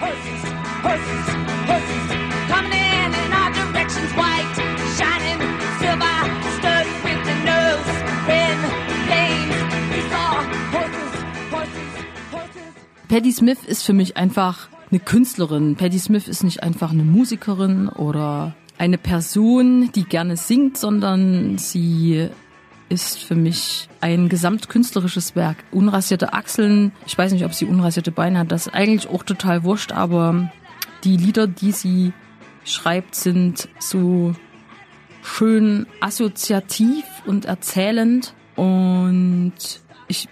Horses. Patti Smith ist für mich einfach eine Künstlerin. Patti Smith ist nicht einfach eine Musikerin oder eine Person, die gerne singt, sondern sie ist für mich ein gesamtkünstlerisches Werk. Unrasierte Achseln, ich weiß nicht, ob sie unrasierte Beine hat, das ist eigentlich auch total wurscht, aber die Lieder, die sie schreibt, sind so schön assoziativ und erzählend und ich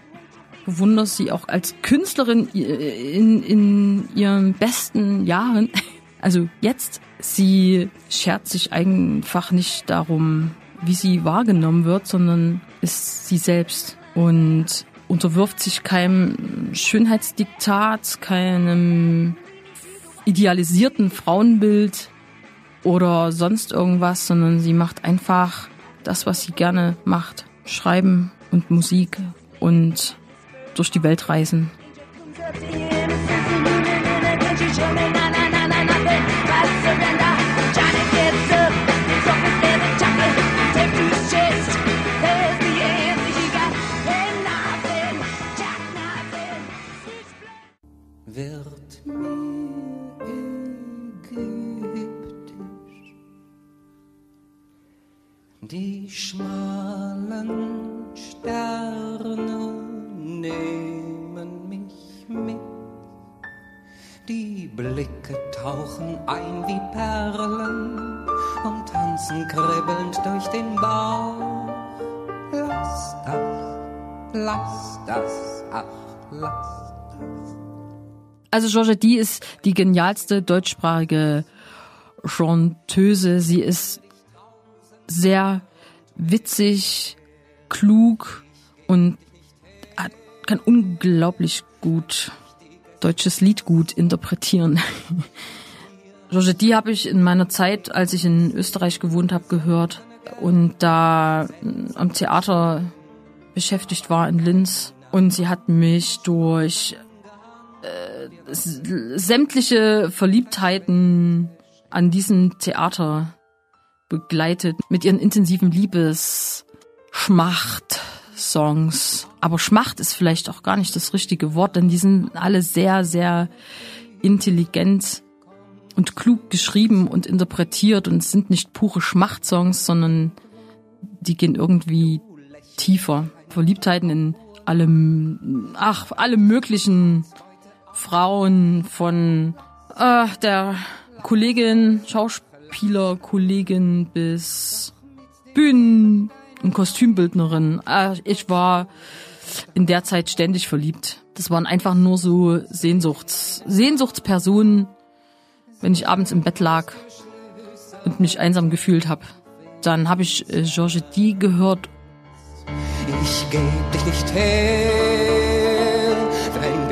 bewundere sie auch als Künstlerin in, in ihren besten Jahren. Also jetzt, sie schert sich einfach nicht darum, wie sie wahrgenommen wird, sondern ist sie selbst und unterwirft sich keinem Schönheitsdiktat, keinem idealisierten Frauenbild oder sonst irgendwas, sondern sie macht einfach das, was sie gerne macht. Schreiben und Musik und durch die Welt reisen. Die schmalen Sterne nehmen mich mit. Die Blicke tauchen ein wie Perlen und tanzen kribbelnd durch den Bauch. Lass das, lass das, ach, lass das. Also Georgette die ist die genialste deutschsprachige Chanteuse. Sie ist sehr witzig, klug und kann unglaublich gut deutsches Lied gut interpretieren. Georgette die habe ich in meiner Zeit, als ich in Österreich gewohnt habe, gehört und da am Theater beschäftigt war in Linz. Und sie hat mich durch äh, sämtliche Verliebtheiten an diesem Theater begleitet mit ihren intensiven Liebes-Schmacht-Songs. Aber Schmacht ist vielleicht auch gar nicht das richtige Wort, denn die sind alle sehr, sehr intelligent und klug geschrieben und interpretiert und sind nicht pure Schmachtsongs, sondern die gehen irgendwie tiefer. Verliebtheiten in allem, ach, alle möglichen Frauen von äh, der Kollegin, Schauspielerkollegin bis Bühnen- und Kostümbildnerin. Äh, ich war in der Zeit ständig verliebt. Das waren einfach nur so Sehnsuchts, Sehnsuchtspersonen, wenn ich abends im Bett lag und mich einsam gefühlt habe. Dann habe ich äh, Georgette D gehört. Ich geb dich nicht her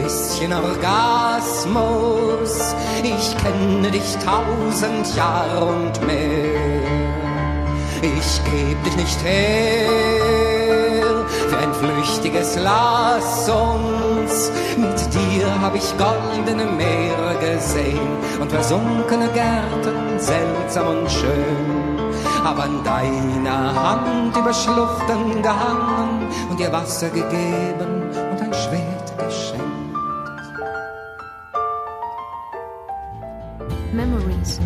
bisschen Orgasmus. Ich kenne dich tausend Jahre und mehr. Ich geb dich nicht her für ein flüchtiges Lass uns. Mit dir hab ich goldene Meere gesehen und versunkene Gärten, seltsam und schön. Hab an deiner Hand über Schluchten gehangen und dir Wasser gegeben und ein Schwert geschenkt. Memories.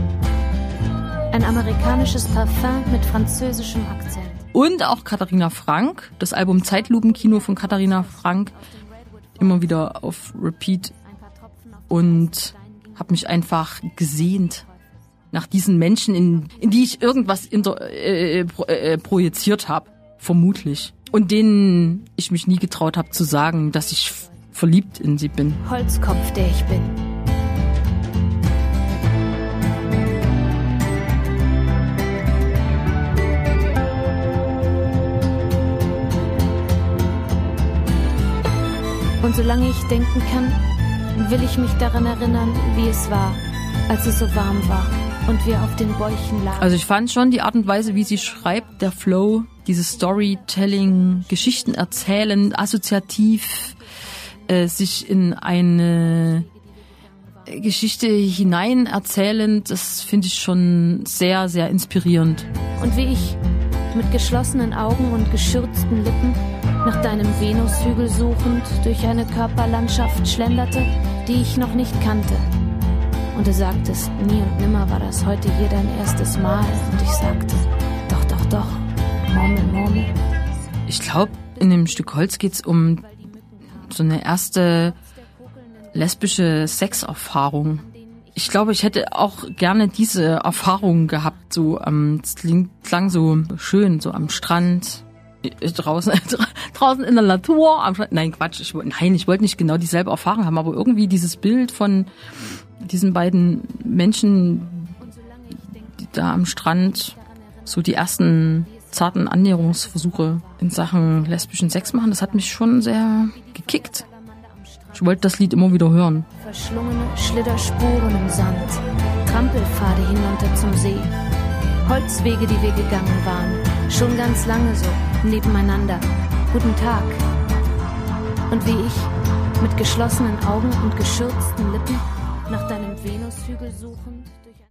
Ein amerikanisches Parfum mit französischem Akzent. Und auch Katharina Frank, das Album Zeitlupenkino von Katharina Frank, immer wieder auf Repeat und habe mich einfach gesehnt nach diesen Menschen, in, in die ich irgendwas inter, äh, pro, äh, projiziert habe, vermutlich. Und denen ich mich nie getraut habe zu sagen, dass ich verliebt in sie bin. Holzkopf, der ich bin. Und solange ich denken kann, will ich mich daran erinnern, wie es war, als es so warm war und wir auf den Bäuchen lagen. Also ich fand schon die Art und Weise, wie sie schreibt, der Flow, dieses Storytelling, Geschichten erzählen, assoziativ, äh, sich in eine Geschichte hinein erzählen, das finde ich schon sehr, sehr inspirierend. Und wie ich mit geschlossenen Augen und geschürzten Lippen nach deinem Venushügel suchend durch eine Körperlandschaft schlenderte, die ich noch nicht kannte. Und du sagtest, nie und nimmer war das heute hier dein erstes Mal. Und ich sagte, doch, doch, doch, Murmel, Murmel. Ich glaube, in dem Stück Holz geht's um so eine erste lesbische Sexerfahrung. Ich glaube, ich hätte auch gerne diese Erfahrung gehabt. So, ähm, es klang so schön, so am Strand, draußen, draußen in der Natur. Am. Nein, Quatsch. Ich, nein, ich wollte nicht genau dieselbe Erfahrung haben, aber irgendwie dieses Bild von diesen beiden Menschen, die da am Strand so die ersten zarten Annäherungsversuche in Sachen lesbischen Sex machen, das hat mich schon sehr gekickt. Ich wollte das Lied immer wieder hören. Verschlungene Schlitterspuren im Sand, Trampelpfade hinunter zum See, Holzwege, die wir gegangen waren, schon ganz lange so, nebeneinander. Guten Tag. Und wie ich, mit geschlossenen Augen und geschürzten Lippen, nach deinem Venushügel suchend,